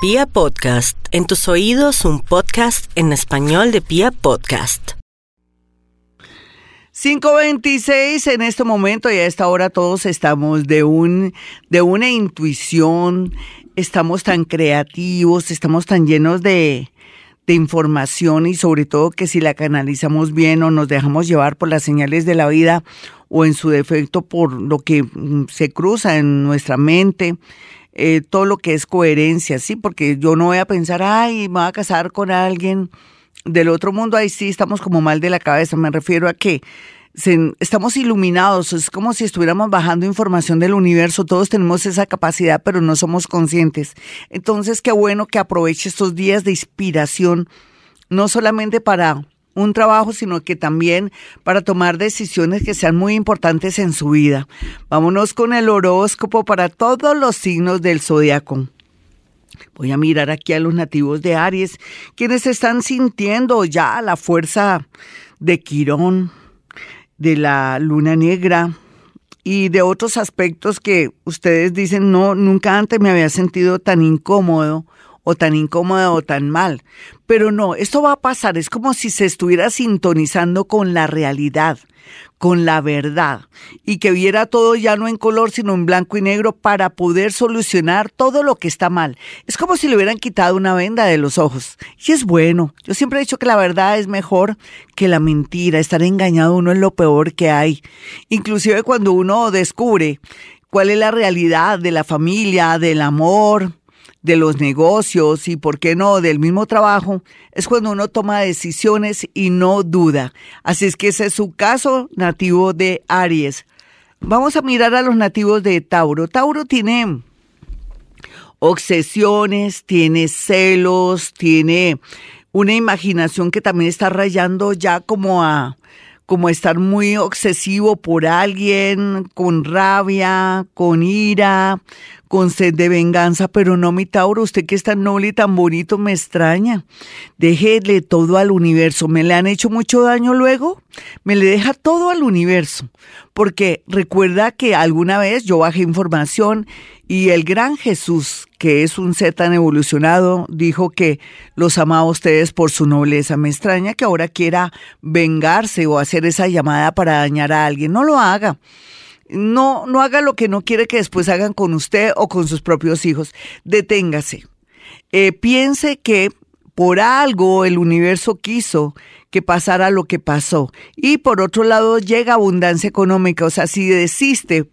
Pia Podcast, en tus oídos un podcast en español de Pia Podcast. 526 en este momento y a esta hora todos estamos de un de una intuición, estamos tan creativos, estamos tan llenos de de información y sobre todo que si la canalizamos bien o nos dejamos llevar por las señales de la vida o en su defecto por lo que mm, se cruza en nuestra mente, eh, todo lo que es coherencia, ¿sí? Porque yo no voy a pensar, ay, me voy a casar con alguien del otro mundo, ahí sí estamos como mal de la cabeza, me refiero a que estamos iluminados, es como si estuviéramos bajando información del universo, todos tenemos esa capacidad, pero no somos conscientes. Entonces, qué bueno que aproveche estos días de inspiración, no solamente para un trabajo, sino que también para tomar decisiones que sean muy importantes en su vida. Vámonos con el horóscopo para todos los signos del zodiaco. Voy a mirar aquí a los nativos de Aries, quienes están sintiendo ya la fuerza de Quirón, de la luna negra y de otros aspectos que ustedes dicen, no, nunca antes me había sentido tan incómodo o tan incómodo o tan mal. Pero no, esto va a pasar, es como si se estuviera sintonizando con la realidad, con la verdad, y que viera todo ya no en color, sino en blanco y negro para poder solucionar todo lo que está mal. Es como si le hubieran quitado una venda de los ojos. Y es bueno. Yo siempre he dicho que la verdad es mejor que la mentira. Estar engañado uno es lo peor que hay. Inclusive cuando uno descubre cuál es la realidad de la familia, del amor, de los negocios y, ¿por qué no?, del mismo trabajo, es cuando uno toma decisiones y no duda. Así es que ese es su caso nativo de Aries. Vamos a mirar a los nativos de Tauro. Tauro tiene obsesiones, tiene celos, tiene una imaginación que también está rayando ya como a como estar muy obsesivo por alguien, con rabia, con ira, con sed de venganza, pero no mi Tauro, usted que es tan noble y tan bonito me extraña. Déjele todo al universo. ¿Me le han hecho mucho daño luego? Me le deja todo al universo. Porque recuerda que alguna vez yo bajé información y el gran Jesús, que es un ser tan evolucionado, dijo que los amaba a ustedes por su nobleza. Me extraña que ahora quiera vengarse o hacer esa llamada para dañar a alguien. No lo haga. No, no haga lo que no quiere que después hagan con usted o con sus propios hijos. Deténgase. Eh, piense que por algo el universo quiso que pasara lo que pasó. Y por otro lado llega abundancia económica. O sea, si desiste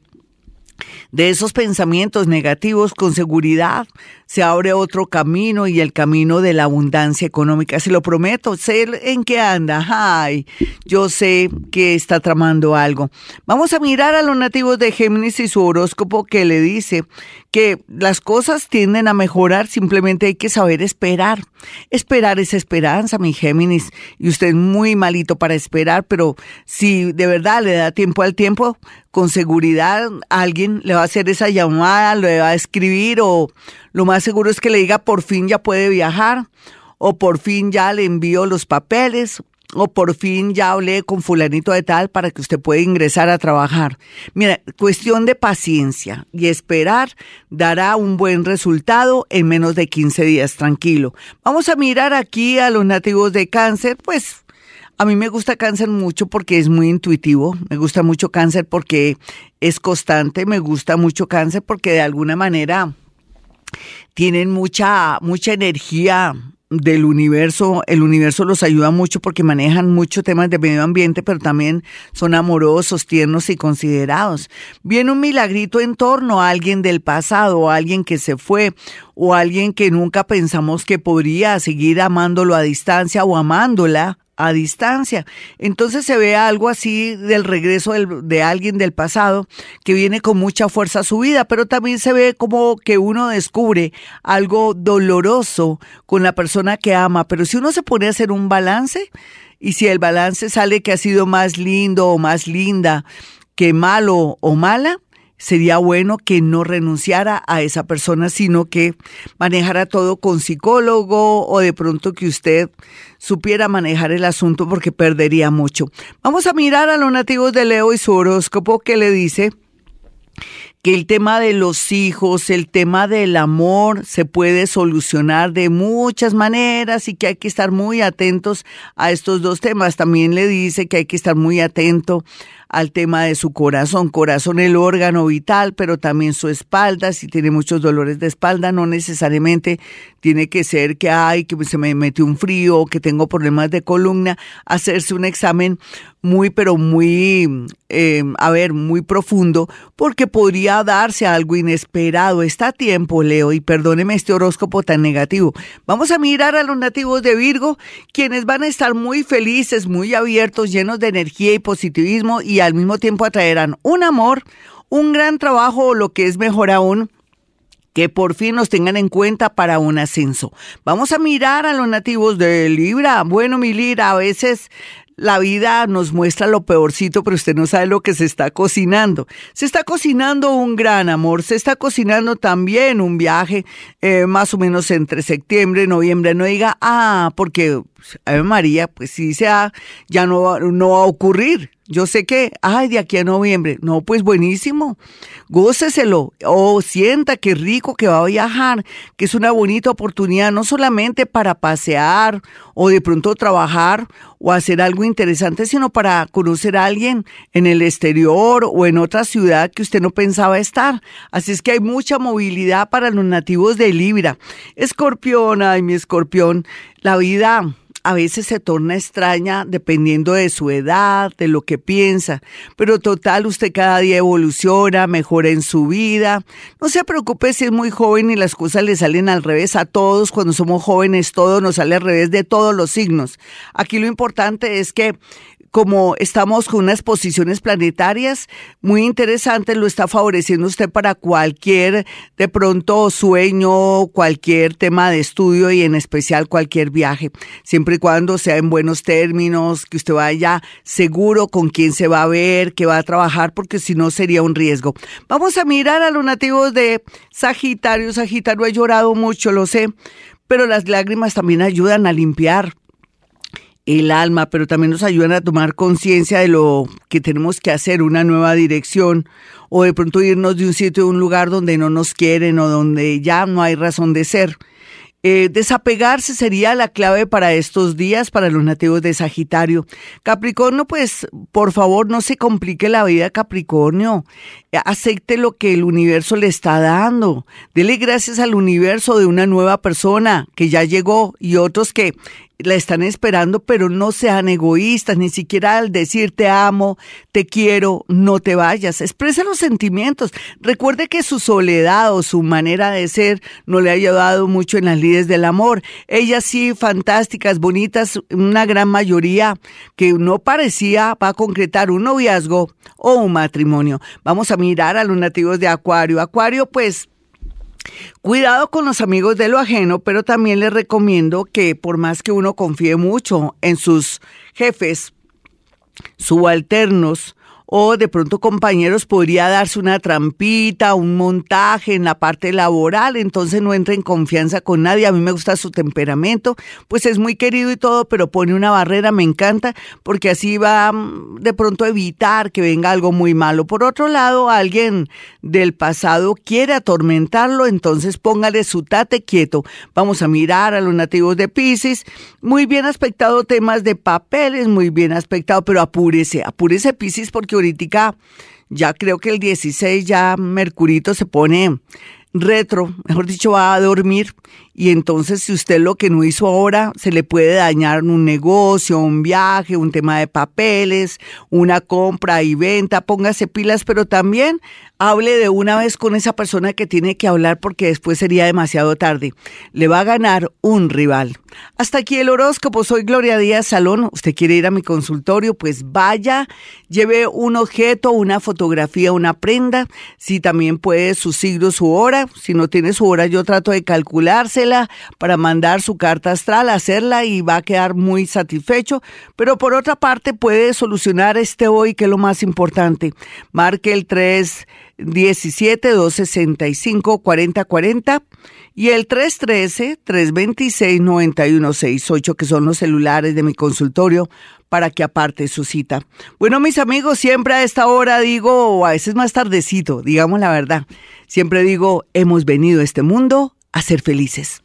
de esos pensamientos negativos, con seguridad se abre otro camino y el camino de la abundancia económica. Se lo prometo, sé en qué anda. Ay, yo sé que está tramando algo. Vamos a mirar a los nativos de Géminis y su horóscopo que le dice que las cosas tienden a mejorar, simplemente hay que saber esperar. Esperar es esperanza, mi Géminis. Y usted es muy malito para esperar, pero si de verdad le da tiempo al tiempo, con seguridad alguien le va a hacer esa llamada, le va a escribir o lo más seguro es que le diga por fin ya puede viajar o por fin ya le envío los papeles o por fin ya hablé con fulanito de tal para que usted pueda ingresar a trabajar. Mira, cuestión de paciencia y esperar dará un buen resultado en menos de 15 días, tranquilo. Vamos a mirar aquí a los nativos de cáncer, pues a mí me gusta cáncer mucho porque es muy intuitivo, me gusta mucho cáncer porque es constante, me gusta mucho cáncer porque de alguna manera tienen mucha, mucha energía del universo, el universo los ayuda mucho porque manejan muchos temas de medio ambiente, pero también son amorosos, tiernos y considerados. Viene un milagrito en torno a alguien del pasado, a alguien que se fue, o alguien que nunca pensamos que podría seguir amándolo a distancia o amándola a distancia. Entonces se ve algo así del regreso de alguien del pasado que viene con mucha fuerza a su vida, pero también se ve como que uno descubre algo doloroso con la persona que ama. Pero si uno se pone a hacer un balance y si el balance sale que ha sido más lindo o más linda que malo o mala, sería bueno que no renunciara a esa persona, sino que manejara todo con psicólogo o de pronto que usted supiera manejar el asunto porque perdería mucho. Vamos a mirar a los nativos de Leo y su horóscopo que le dice que el tema de los hijos, el tema del amor se puede solucionar de muchas maneras y que hay que estar muy atentos a estos dos temas. También le dice que hay que estar muy atento al tema de su corazón. Corazón el órgano vital, pero también su espalda. Si tiene muchos dolores de espalda, no necesariamente tiene que ser que hay, que se me metió un frío que tengo problemas de columna. Hacerse un examen muy, pero muy, eh, a ver, muy profundo, porque podría darse algo inesperado. Está a tiempo, Leo, y perdóneme este horóscopo tan negativo. Vamos a mirar a los nativos de Virgo, quienes van a estar muy felices, muy abiertos, llenos de energía y positivismo, y al mismo tiempo atraerán un amor, un gran trabajo, o lo que es mejor aún, que por fin nos tengan en cuenta para un ascenso. Vamos a mirar a los nativos de Libra. Bueno, mi Libra, a veces la vida nos muestra lo peorcito, pero usted no sabe lo que se está cocinando. Se está cocinando un gran amor, se está cocinando también un viaje eh, más o menos entre septiembre y noviembre. No diga, ah, porque Ave María, pues si sea, ya no, no va a ocurrir. Yo sé que, ay, de aquí a noviembre. No, pues buenísimo. Góceselo. O sienta que rico que va a viajar, que es una bonita oportunidad, no solamente para pasear o de pronto trabajar o hacer algo interesante, sino para conocer a alguien en el exterior o en otra ciudad que usted no pensaba estar. Así es que hay mucha movilidad para los nativos de Libra. Escorpión, ay, mi escorpión, la vida a veces se torna extraña dependiendo de su edad, de lo que piensa, pero total, usted cada día evoluciona, mejora en su vida. No se preocupe si es muy joven y las cosas le salen al revés a todos. Cuando somos jóvenes, todo nos sale al revés de todos los signos. Aquí lo importante es que como estamos con unas posiciones planetarias muy interesantes, lo está favoreciendo usted para cualquier, de pronto, sueño, cualquier tema de estudio y en especial cualquier viaje, siempre y cuando sea en buenos términos, que usted vaya seguro con quién se va a ver, que va a trabajar, porque si no sería un riesgo. Vamos a mirar a los nativos de Sagitario. Sagitario ha llorado mucho, lo sé, pero las lágrimas también ayudan a limpiar el alma, pero también nos ayudan a tomar conciencia de lo que tenemos que hacer, una nueva dirección, o de pronto irnos de un sitio a un lugar donde no nos quieren o donde ya no hay razón de ser. Eh, desapegarse sería la clave para estos días, para los nativos de Sagitario. Capricornio, pues por favor no se complique la vida, Capricornio. Acepte lo que el universo le está dando. Dele gracias al universo de una nueva persona que ya llegó y otros que la están esperando, pero no sean egoístas, ni siquiera al decir te amo, te quiero, no te vayas. Expresa los sentimientos. Recuerde que su soledad o su manera de ser no le ha ayudado mucho en las lides del amor. Ellas sí, fantásticas, bonitas, una gran mayoría que no parecía va a concretar un noviazgo o un matrimonio. Vamos a mirar a los nativos de Acuario. Acuario, pues Cuidado con los amigos de lo ajeno, pero también les recomiendo que por más que uno confíe mucho en sus jefes, subalternos o de pronto compañeros podría darse una trampita, un montaje en la parte laboral, entonces no entra en confianza con nadie. A mí me gusta su temperamento, pues es muy querido y todo, pero pone una barrera, me encanta, porque así va mm, de pronto a evitar que venga algo muy malo. Por otro lado, alguien del pasado quiere atormentarlo, entonces póngale su tate quieto. Vamos a mirar a los nativos de Pisces, muy bien aspectado temas de papeles, muy bien aspectado, pero apúrese, apúrese Pisces porque ya creo que el 16 ya Mercurito se pone retro, mejor dicho, va a dormir y entonces si usted lo que no hizo ahora, se le puede dañar un negocio, un viaje, un tema de papeles, una compra y venta, póngase pilas, pero también hable de una vez con esa persona que tiene que hablar porque después sería demasiado tarde. Le va a ganar un rival. Hasta aquí el horóscopo. Soy Gloria Díaz Salón. ¿Usted quiere ir a mi consultorio? Pues vaya, lleve un objeto, una fotografía, una prenda. Si también puede su signo, su hora. Si no tiene su hora, yo trato de calcularse para mandar su carta astral, hacerla y va a quedar muy satisfecho. Pero por otra parte puede solucionar este hoy, que es lo más importante. Marque el 317-265-4040 y el 313-326-9168, que son los celulares de mi consultorio para que aparte su cita. Bueno, mis amigos, siempre a esta hora digo, o a veces más tardecito, digamos la verdad, siempre digo, hemos venido a este mundo a ser felices.